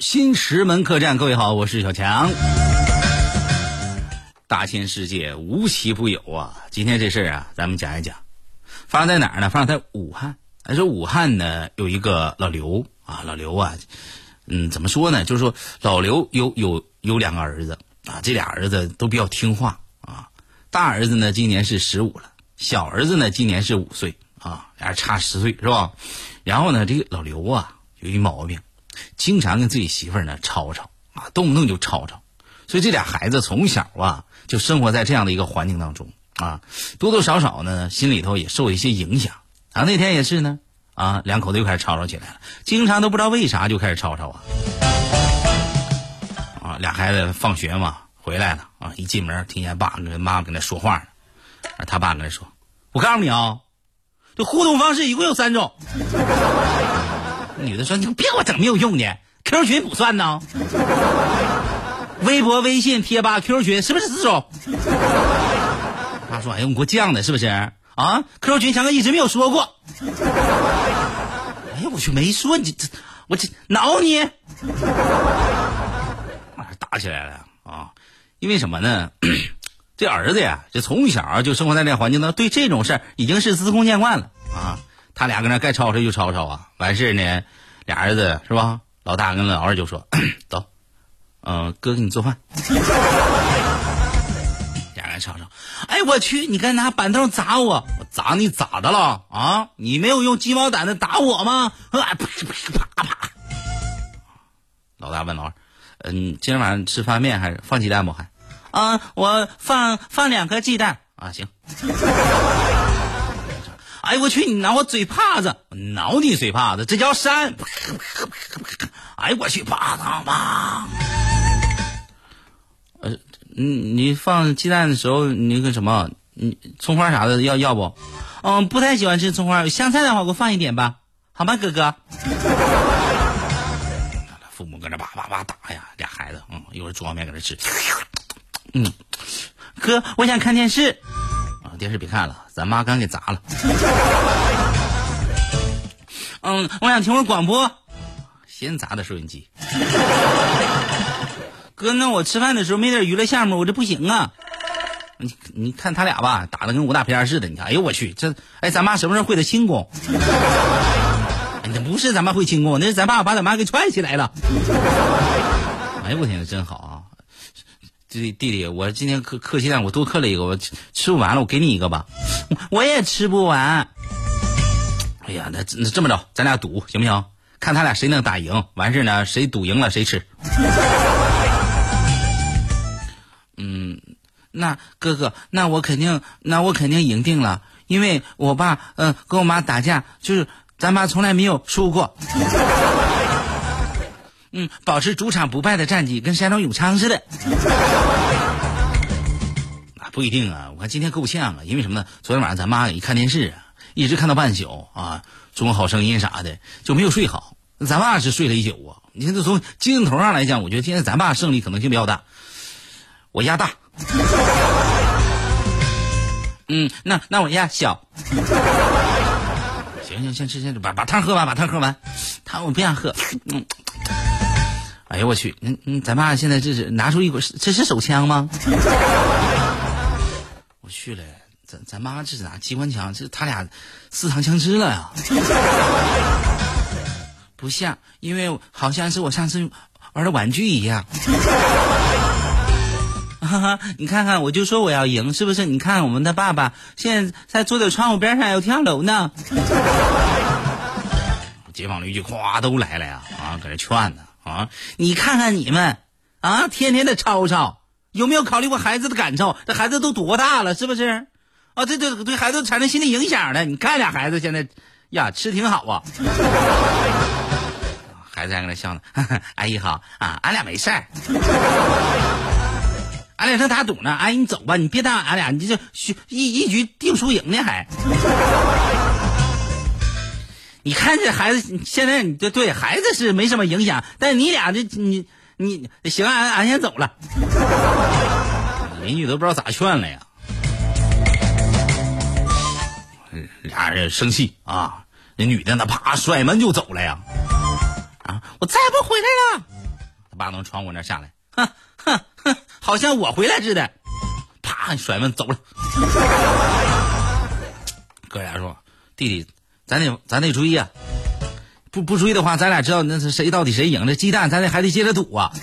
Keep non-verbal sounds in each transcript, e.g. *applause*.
新石门客栈，各位好，我是小强。大千世界无奇不有啊！今天这事儿啊，咱们讲一讲，发生在哪儿呢？发生在武汉。还说武汉呢，有一个老刘啊，老刘啊，嗯，怎么说呢？就是说老刘有有有两个儿子啊，这俩儿子都比较听话啊。大儿子呢，今年是十五了，小儿子呢，今年是五岁啊，俩人差十岁是吧？然后呢，这个老刘啊，有一毛病，经常跟自己媳妇儿呢吵吵啊，动不动就吵吵。所以这俩孩子从小啊，就生活在这样的一个环境当中啊，多多少少呢，心里头也受一些影响。啊，那天也是呢，啊，两口子又开始吵吵起来了，经常都不知道为啥就开始吵吵啊。啊，俩孩子放学嘛回来了啊，一进门听见爸跟妈妈跟那说话呢，他爸跟他说：“我告诉你啊，这互动方式一共有三种。”女的说：“你别给我整没有用的，Q 群不算呢。微博、微信、贴吧、QQ 群是不是四种？”妈说：“哎呀，你给我犟的，是不是？”啊！QQ 群强哥一直没有说过。哎呀，我去，没说你这，我这挠你，打起来了啊！因为什么呢？*clears throat* 这儿子呀，这从小就生活在这环境当中，对这种事儿已经是司空见惯了啊。他俩搁那该吵吵就吵吵啊。完事呢，俩儿子是吧？老大跟老二就说：“ *clears throat* 走，嗯，哥给你做饭。*laughs* ”俩人吵吵。哎，我去！你该拿板凳砸我，我砸你咋的了啊？你没有用鸡毛掸子打我吗？啪啪啪啪！老大问老二：“嗯，今天晚上吃方便面还是放鸡蛋不？还？啊，我放放两颗鸡蛋啊，行。哎，我去！你拿我嘴帕子，挠你嘴帕子，这叫扇！哎，我去！啪啪啪！呃。你，你放鸡蛋的时候，你那个什么，你葱花啥的要要不？嗯，不太喜欢吃葱花。香菜的话，给我放一点吧，好吗，哥哥？*laughs* 父母搁那叭叭叭打呀，俩孩子，嗯，一会儿煮碗面搁那吃。嗯，哥，我想看电视。电视别看了，咱妈刚给砸了。嗯，我想听会广播。先砸的收音机。哥，那我吃饭的时候没点娱乐项目，我这不行啊！你你看他俩吧，打的跟武打片似的。你看，哎呦我去，这哎，咱妈什么时候会的轻功？*laughs* 那不是咱妈会轻功，那是咱爸把咱妈给踹起来了。*laughs* 哎呦我天，真好啊！弟弟弟，我今天刻刻鸡蛋，我多刻了一个，我吃不完了，我给你一个吧。我也吃不完。哎呀，那那这么着，咱俩赌行不行？看他俩谁能打赢，完事呢，谁赌赢了谁吃。嗯那哥哥，那我肯定，那我肯定赢定了，因为我爸，嗯，跟我妈打架，就是咱妈从来没有输过，嗯，保持主场不败的战绩，跟山东永昌似的。*laughs* 啊，不一定啊，我看今天够呛啊，因为什么呢？昨天晚上咱妈一看电视啊，一直看到半宿啊，中国好声音啥的就没有睡好。咱爸是睡了一宿啊。你看，这从精神头上来讲，我觉得今天咱爸胜利可能性比较大，我压大。*laughs* 嗯，那那我压小。*laughs* 行行，先吃先吃，把把汤喝完，把汤喝完。汤我不想喝。嗯。哎呦我去，嗯嗯，咱爸现在这是拿出一个，这是手枪吗？*laughs* 我去了，咱咱妈这是拿机关枪？这他俩私藏枪支了呀？*laughs* 不像，因为好像是我上次玩的玩具一样。*laughs* 哈哈，你看看，我就说我要赢，是不是？你看我们的爸爸现在在坐在窗户边上要跳楼呢。街坊邻居咵都来了呀，啊，搁这劝呢，啊，你看看你们，啊，天天的吵吵，有没有考虑过孩子的感受？这孩子都多大了，是不是？啊，这这对孩子产生心理影响了。你看俩孩子现在，呀，吃挺好啊。*laughs* 孩子还搁那笑呢，*laughs* 阿姨好啊，俺俩没事儿。俺俩正打赌呢，阿姨你走吧，你别耽误俺俩，你这一一局定输赢呢还。你看这孩子现在，你这对孩子是没什么影响，但你俩这你你行，俺俺先走了。*laughs* 邻居都不知道咋劝了呀，俩人生气啊，那女的那啪甩门就走了呀，啊，我再不回来了。他爸从窗户那下来，哼哼哼，好像我回来似的，啪甩门走了。*laughs* 哥俩说：“弟弟，咱得咱得注意啊，不不注意的话，咱俩知道那是谁到底谁赢这鸡蛋，咱得还得接着赌啊。*laughs* ”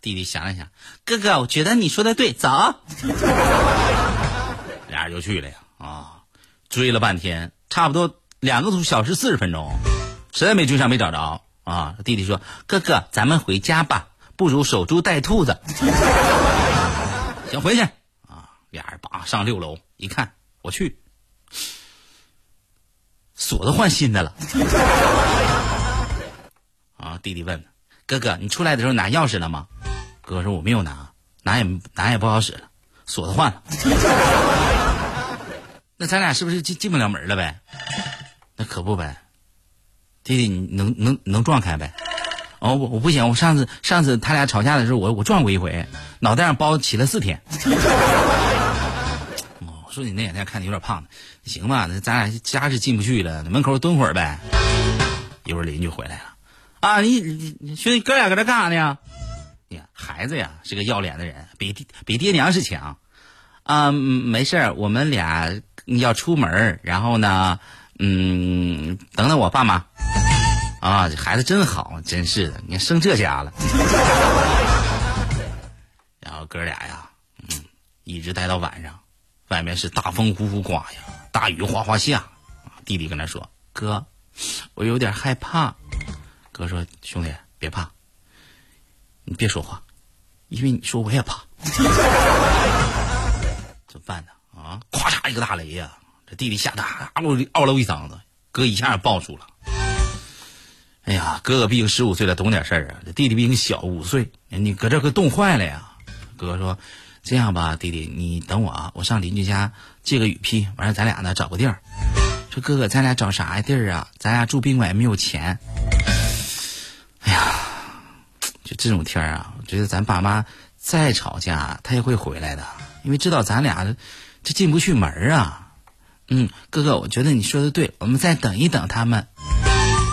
弟弟想了想，哥哥，我觉得你说的对，走。俩人就去了呀，啊，追了半天，差不多两个小时四十分钟，实在没追上，没找着啊。弟弟说：“哥哥，咱们回家吧，不如守株待兔子。*laughs* ”行，回去啊。俩人叭上六楼一看，我去，锁都换新的了。*laughs* 啊，弟弟问哥哥：“你出来的时候拿钥匙了吗？”哥哥说：“我没有拿，拿也拿也不好使了，锁子换了。*laughs* 那咱俩是不是进进不了门了呗？那可不呗。弟弟，你能能能撞开呗？哦，我我不行，我上次上次他俩吵架的时候，我我撞过一回，脑袋上包起了四天。说你那两天看你有点胖，行吧？那咱俩家是进不去了，门口蹲会儿呗。一会儿邻居回来了，啊，你你兄弟哥俩搁这干啥呢？呀孩子呀，是个要脸的人，比比爹娘是强。啊，没事儿，我们俩要出门然后呢，嗯，等等我爸妈。啊，这孩子真好，真是的，你看生这家了。*laughs* 然后哥俩呀，嗯，一直待到晚上，外面是大风呼呼刮呀，大雨哗哗下。弟弟跟他说：“哥，我有点害怕。”哥说：“兄弟，别怕。”你别说话，因为你说我也怕。*laughs* 怎么办呢？啊！咵嚓一个大雷呀！这弟弟吓得嗷嗷了一嗓子，哥一下抱住了。哎呀，哥哥毕竟十五岁了，懂点事儿啊。这弟弟比你小五岁，你搁这可冻坏了呀。哥说：“这样吧，弟弟，你等我啊，我上邻居家借个雨披，完了咱俩呢找个地儿。”说哥哥，咱俩找啥地儿啊？咱俩住宾馆没有钱。哎呀！就这种天儿啊，我觉得咱爸妈再吵架，他也会回来的，因为知道咱俩这进不去门啊。嗯，哥哥，我觉得你说的对，我们再等一等他们。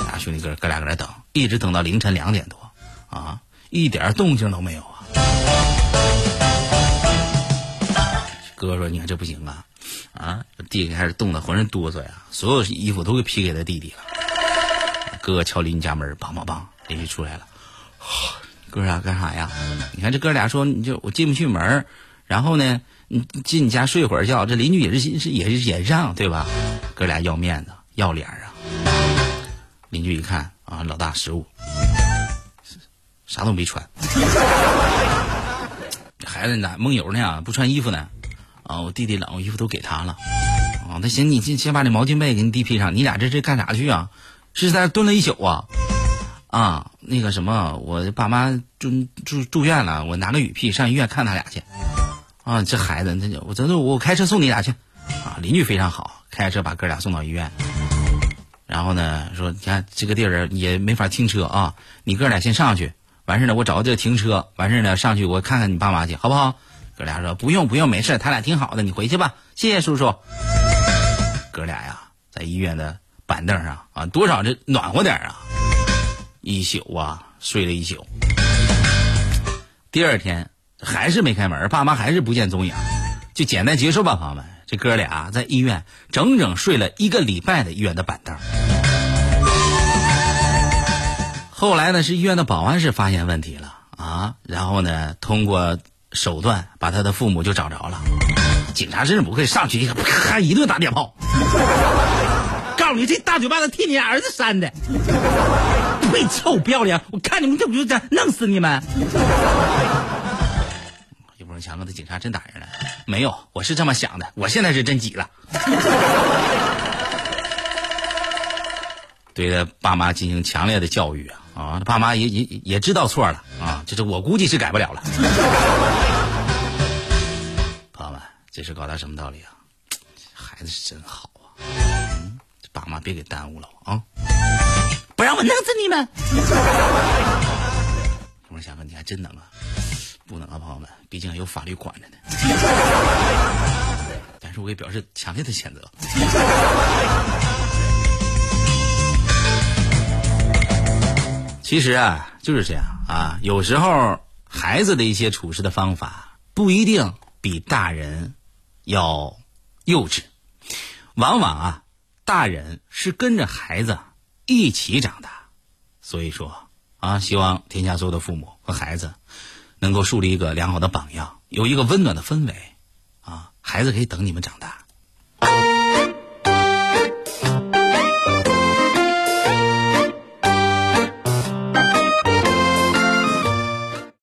俩兄弟哥哥俩搁那等，一直等到凌晨两点多，啊，一点动静都没有啊。哥说：“你看这不行啊，啊，弟弟开始冻得浑身哆嗦呀，所有衣服都给披给他弟弟了。”哥哥敲邻居家门，梆梆梆，邻居出来了。哥俩干啥呀？你看这哥俩说，你就我进不去门然后呢，你进你家睡会儿觉，这邻居也是是也是也让对吧？哥俩要面子要脸啊！邻居一看啊，老大失误，啥都没穿，孩子咋梦游呢？不穿衣服呢？啊，我弟弟冷，我衣服都给他了。啊，那行，你先先把你毛巾被给你弟披上。你俩这这干啥去啊？是在这蹲了一宿啊？啊，那个什么，我爸妈住住住院了，我拿个雨披上医院看他俩去。啊，这孩子，那就我走走，我开车送你俩去。啊，邻居非常好，开车把哥俩送到医院。然后呢，说你看这个地儿也没法停车啊，你哥俩先上去，完事呢，我找个地儿停车，完事呢上去我看看你爸妈去，好不好？哥俩说不用不用，没事，他俩挺好的，你回去吧，谢谢叔叔。哥俩呀，在医院的板凳上啊，多少这暖和点啊。一宿啊，睡了一宿。第二天还是没开门，爸妈还是不见踪影，就简单结束吧，朋友们。这哥俩在医院整整睡了一个礼拜的医院的板凳。后来呢，是医院的保安室发现问题了啊，然后呢，通过手段把他的父母就找着了。警察真是不会上去一个啪一顿打电炮。告诉你，这大嘴巴子替你儿子扇的。呸！臭不要脸！我看你们这不就这弄死你们！有不人强哥的警察真打人了？没有，我是这么想的。我现在是真急了，对他爸妈进行强烈的教育啊！啊，爸妈也也也知道错了啊！这是我估计是改不了了。这是搞他什么道理啊？*tsk* 孩子是真好啊！嗯，爸妈别给耽误了啊！不让我弄死你们！我说翔哥，你还真能啊？不能啊，朋友们，毕竟有法律管着呢。但是我也表示强烈的谴责。其实啊，就是这样啊。有时候孩子的一些处事的方法不一定比大人要幼稚，往往啊，大人是跟着孩子一起长大。所以说啊，希望天下所有的父母和孩子能够树立一个良好的榜样，有一个温暖的氛围啊，孩子可以等你们长大。